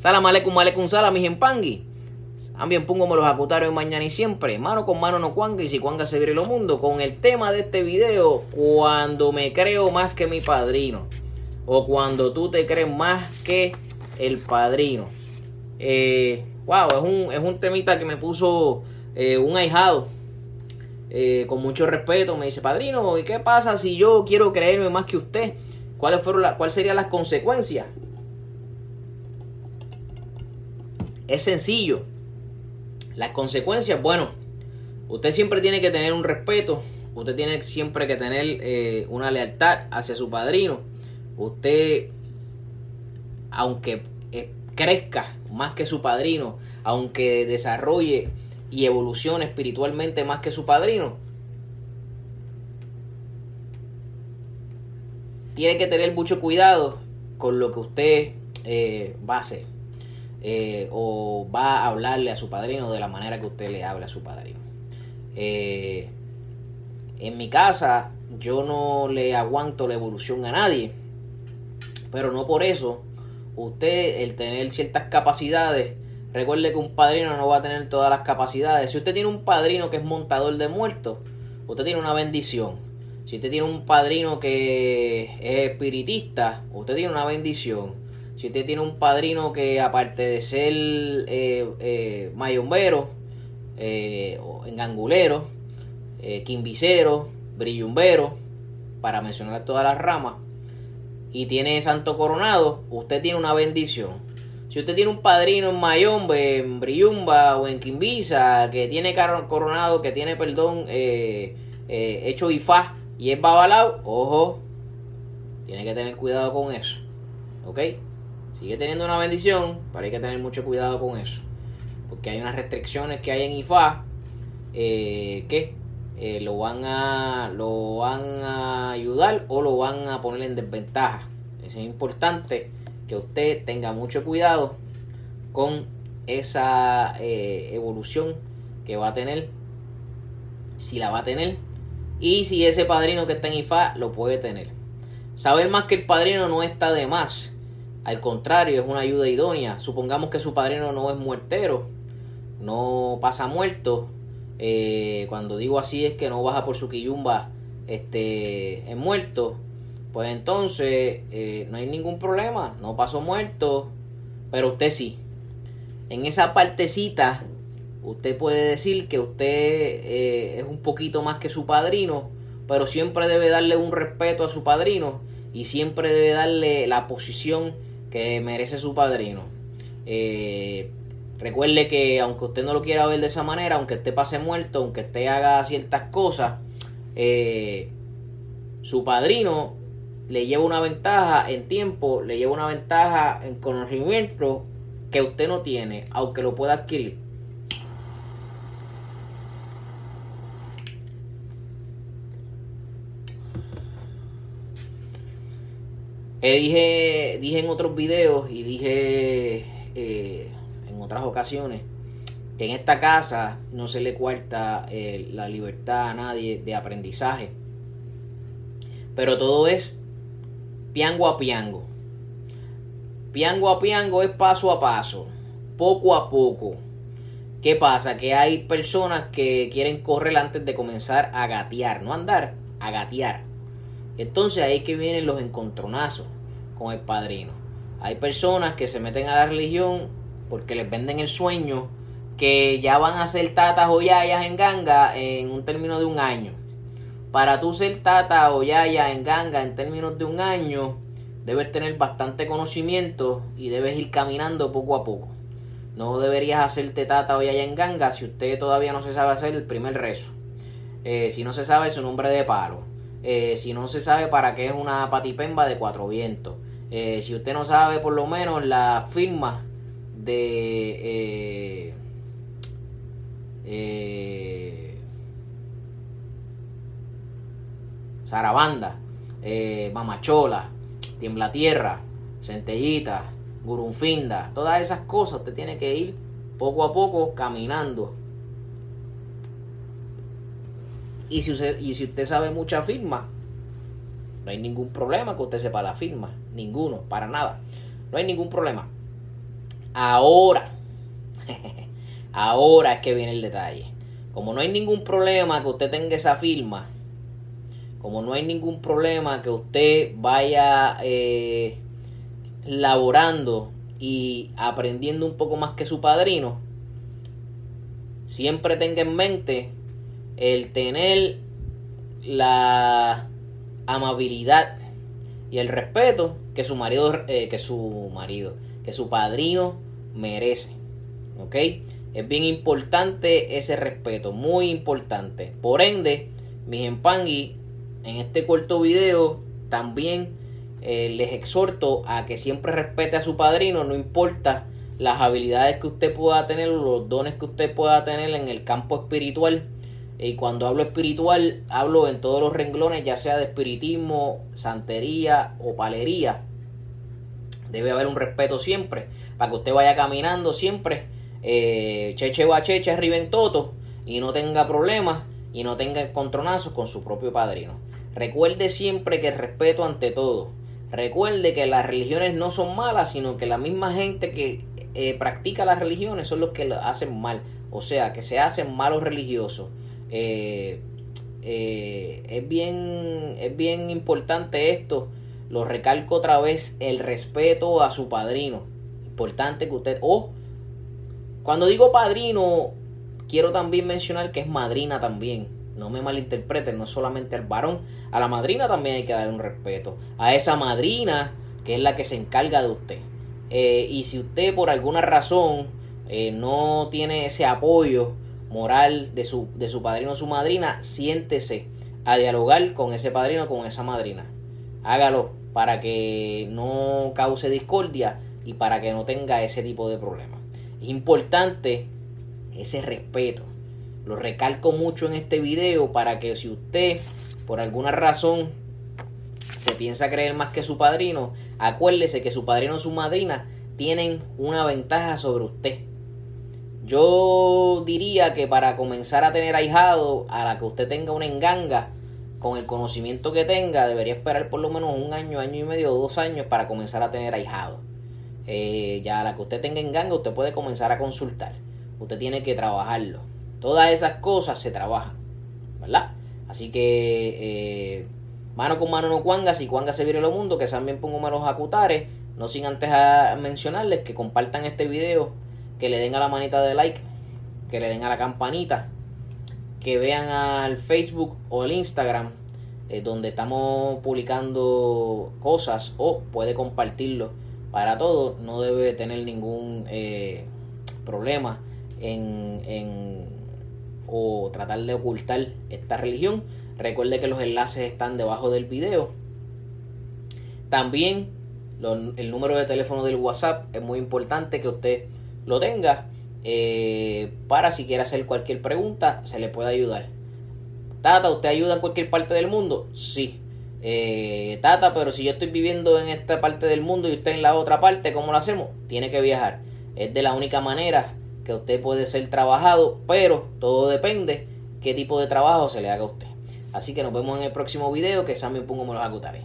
Salam aleikum aleikum salam, mis empangui. También pongo los acutarios mañana y siempre. Mano con mano no cuanga y si cuanga se viene lo mundo. Con el tema de este video, cuando me creo más que mi padrino. O cuando tú te crees más que el padrino. Eh, wow, es un, es un temita que me puso eh, un ahijado. Eh, con mucho respeto. Me dice, padrino, ¿y qué pasa si yo quiero creerme más que usted? ¿Cuáles fueron la, ¿Cuáles serían las consecuencias? Es sencillo. Las consecuencias, bueno, usted siempre tiene que tener un respeto, usted tiene siempre que tener eh, una lealtad hacia su padrino. Usted, aunque eh, crezca más que su padrino, aunque desarrolle y evolucione espiritualmente más que su padrino, tiene que tener mucho cuidado con lo que usted eh, va a hacer. Eh, o va a hablarle a su padrino de la manera que usted le habla a su padrino. Eh, en mi casa yo no le aguanto la evolución a nadie, pero no por eso usted el tener ciertas capacidades, recuerde que un padrino no va a tener todas las capacidades. Si usted tiene un padrino que es montador de muertos, usted tiene una bendición. Si usted tiene un padrino que es espiritista, usted tiene una bendición. Si usted tiene un padrino que aparte de ser eh, eh, mayombero, eh, engangulero, eh, quimbicero, brillumbero, para mencionar todas las ramas, y tiene santo coronado, usted tiene una bendición. Si usted tiene un padrino en mayombe, en brillumba o en quimbisa, que tiene coronado, que tiene, perdón, hecho ifá y es babalao, ojo, tiene que tener cuidado con eso. ¿Ok? Sigue teniendo una bendición, pero hay que tener mucho cuidado con eso. Porque hay unas restricciones que hay en IFA eh, que eh, lo, van a, lo van a ayudar o lo van a poner en desventaja. Es importante que usted tenga mucho cuidado con esa eh, evolución que va a tener, si la va a tener, y si ese padrino que está en IFA lo puede tener. Saber más que el padrino no está de más. Al contrario, es una ayuda idónea. Supongamos que su padrino no es muertero, no pasa muerto. Eh, cuando digo así es que no baja por su quillumba este, es muerto. Pues entonces eh, no hay ningún problema, no pasó muerto, pero usted sí. En esa partecita, usted puede decir que usted eh, es un poquito más que su padrino, pero siempre debe darle un respeto a su padrino y siempre debe darle la posición que merece su padrino. Eh, recuerde que aunque usted no lo quiera ver de esa manera, aunque esté pase muerto, aunque usted haga ciertas cosas, eh, su padrino le lleva una ventaja en tiempo, le lleva una ventaja en conocimiento que usted no tiene, aunque lo pueda adquirir. Eh, dije, dije en otros videos y dije eh, en otras ocasiones que en esta casa no se le cuarta eh, la libertad a nadie de aprendizaje. Pero todo es piango a piango. Piango a piango es paso a paso, poco a poco. ¿Qué pasa? Que hay personas que quieren correr antes de comenzar a gatear, no andar, a gatear. Entonces ahí que vienen los encontronazos con el padrino. Hay personas que se meten a la religión porque les venden el sueño que ya van a ser tatas o yayas en ganga en un término de un año. Para tú ser tata o yaya en ganga en términos de un año, debes tener bastante conocimiento y debes ir caminando poco a poco. No deberías hacerte tata o yaya en ganga si usted todavía no se sabe hacer el primer rezo. Eh, si no se sabe su nombre de paro. Eh, si no se sabe para qué es una patipemba de cuatro vientos. Eh, si usted no sabe por lo menos la firma de eh, eh, Sarabanda, Mamachola, Tiembla Tierra, Centellita, Gurunfinda, todas esas cosas usted tiene que ir poco a poco caminando. Y si usted, y si usted sabe mucha firma, no hay ningún problema que usted sepa la firma. Ninguno, para nada. No hay ningún problema. Ahora, ahora es que viene el detalle. Como no hay ningún problema que usted tenga esa firma, como no hay ningún problema que usted vaya eh, laborando y aprendiendo un poco más que su padrino, siempre tenga en mente el tener la amabilidad y el respeto que su marido, eh, que su marido, que su padrino merece. ¿Ok? Es bien importante ese respeto, muy importante. Por ende, mis empangui, en este corto video también eh, les exhorto a que siempre respete a su padrino, no importa las habilidades que usted pueda tener o los dones que usted pueda tener en el campo espiritual. Y cuando hablo espiritual, hablo en todos los renglones, ya sea de espiritismo, santería o palería. Debe haber un respeto siempre, para que usted vaya caminando siempre, eh, cheche cheche arriba en toto, y no tenga problemas y no tenga encontronazos con su propio padrino. Recuerde siempre que respeto ante todo. Recuerde que las religiones no son malas, sino que la misma gente que eh, practica las religiones son los que lo hacen mal. O sea, que se hacen malos religiosos. Eh, eh, es, bien, es bien importante esto. Lo recalco otra vez, el respeto a su padrino. Importante que usted... O, cuando digo padrino, quiero también mencionar que es madrina también no me malinterpreten, no solamente al varón, a la madrina también hay que dar un respeto. A esa madrina que es la que se encarga de usted. Eh, y si usted por alguna razón eh, no tiene ese apoyo moral de su, de su padrino o su madrina, siéntese a dialogar con ese padrino o con esa madrina. Hágalo para que no cause discordia y para que no tenga ese tipo de problemas. Es importante ese respeto. Lo recalco mucho en este video para que si usted por alguna razón se piensa creer más que su padrino, acuérdese que su padrino o su madrina tienen una ventaja sobre usted. Yo diría que para comenzar a tener ahijado, a la que usted tenga una enganga, con el conocimiento que tenga, debería esperar por lo menos un año, año y medio, dos años para comenzar a tener ahijado. Eh, ya a la que usted tenga enganga, usted puede comenzar a consultar. Usted tiene que trabajarlo. Todas esas cosas se trabajan, ¿verdad? Así que eh, mano con mano no cuanga, si cuanga se viene lo mundo, que también pongo los acutares. No sin antes mencionarles que compartan este video, que le den a la manita de like, que le den a la campanita, que vean al Facebook o el Instagram, eh, donde estamos publicando cosas, o puede compartirlo para todo, no debe tener ningún eh, problema en, en o tratar de ocultar esta religión. Recuerde que los enlaces están debajo del video. También el número de teléfono del WhatsApp es muy importante que usted lo tenga eh, para si quiere hacer cualquier pregunta se le puede ayudar. Tata, ¿usted ayuda en cualquier parte del mundo? Sí. Eh, tata, pero si yo estoy viviendo en esta parte del mundo y usted en la otra parte, ¿cómo lo hacemos? Tiene que viajar. Es de la única manera que usted puede ser trabajado, pero todo depende qué tipo de trabajo se le haga a usted. Así que nos vemos en el próximo video, que Sammy pongo me los agotaré.